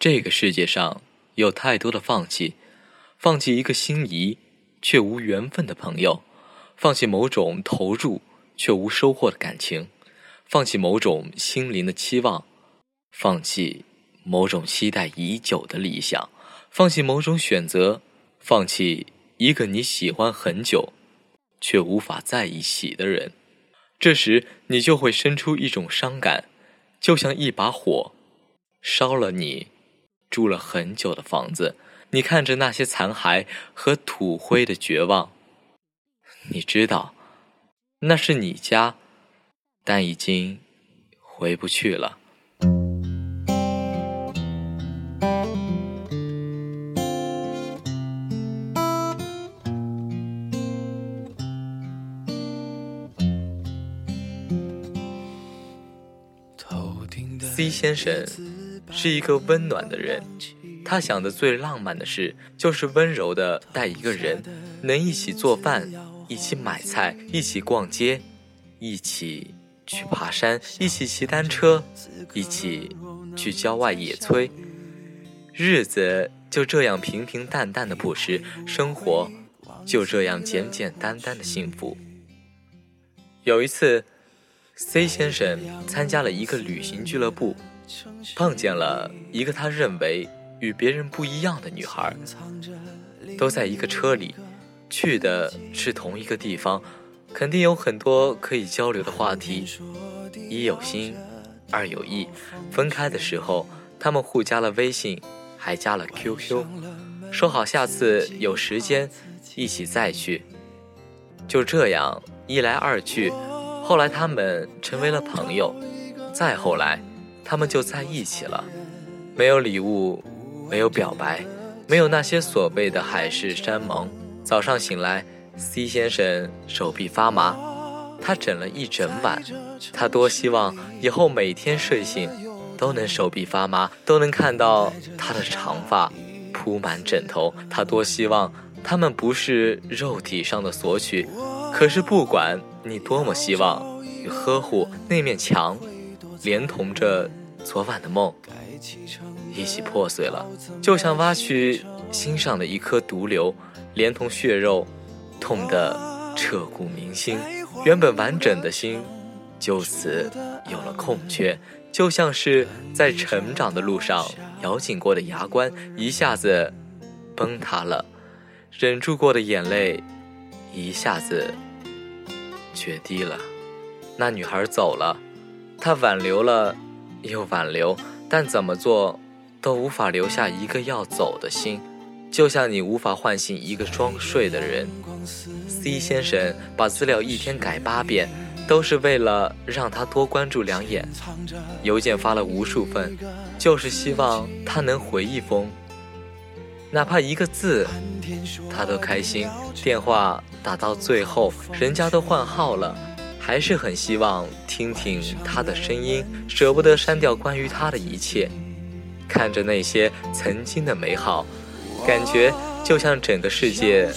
这个世界上有太多的放弃：放弃一个心仪却无缘分的朋友，放弃某种投入却无收获的感情，放弃某种心灵的期望，放弃某种期待已久的理想，放弃某种选择，放弃一个你喜欢很久却无法在一起的人。这时，你就会生出一种伤感，就像一把火烧了你。住了很久的房子，你看着那些残骸和土灰的绝望，你知道，那是你家，但已经回不去了。C 先生。是一个温暖的人，他想的最浪漫的事，就是温柔的带一个人，能一起做饭，一起买菜，一起逛街，一起去爬山，一起骑单车，一起去郊外野炊。日子就这样平平淡淡的朴实，生活就这样简简单单的幸福。有一次，C 先生参加了一个旅行俱乐部。碰见了一个他认为与别人不一样的女孩，都在一个车里，去的是同一个地方，肯定有很多可以交流的话题。一有心，二有意。分开的时候，他们互加了微信，还加了 QQ，说好下次有时间一起再去。就这样一来二去，后来他们成为了朋友，再后来。他们就在一起了，没有礼物，没有表白，没有那些所谓的海誓山盟。早上醒来，C 先生手臂发麻，他整了一整晚。他多希望以后每天睡醒都能手臂发麻，都能看到他的长发铺满枕头。他多希望他们不是肉体上的索取，可是不管你多么希望与呵护，那面墙连同着。昨晚的梦一起破碎了，就像挖去心上的一颗毒瘤，连同血肉，痛得彻骨铭心。原本完整的心，就此有了空缺，就像是在成长的路上咬紧过的牙关，一下子崩塌了；忍住过的眼泪，一下子决堤了。那女孩走了，她挽留了。又挽留，但怎么做都无法留下一个要走的心，就像你无法唤醒一个装睡的人。C 先生把资料一天改八遍，都是为了让他多关注两眼。邮件发了无数份，就是希望他能回一封，哪怕一个字，他都开心。电话打到最后，人家都换号了。还是很希望听听他的声音，舍不得删掉关于他的一切。看着那些曾经的美好，感觉就像整个世界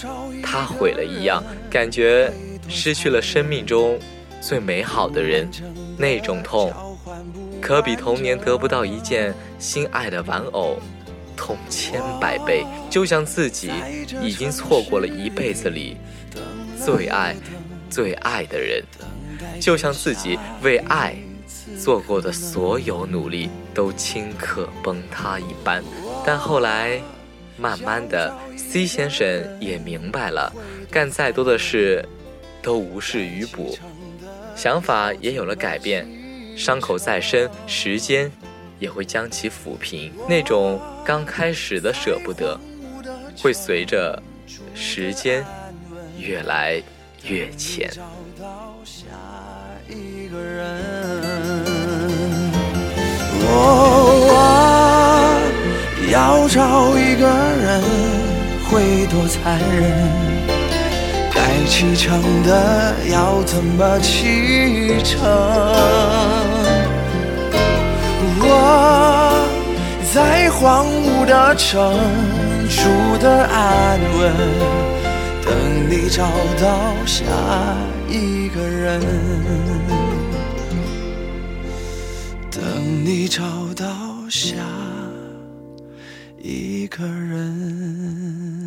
他毁了一样，感觉失去了生命中最美好的人，那种痛，可比童年得不到一件心爱的玩偶痛千百倍。就像自己已经错过了一辈子里最爱、最爱的人。就像自己为爱做过的所有努力都顷刻崩塌一般，但后来，慢慢的，C 先生也明白了，干再多的事都无事于补，想法也有了改变，伤口再深，时间也会将其抚平。那种刚开始的舍不得，会随着时间越来越浅。个人，我要找一个人会多残忍？该启程的要怎么启程？我在荒芜的城住的安稳，等你找到下一个人。等你找到下一个人。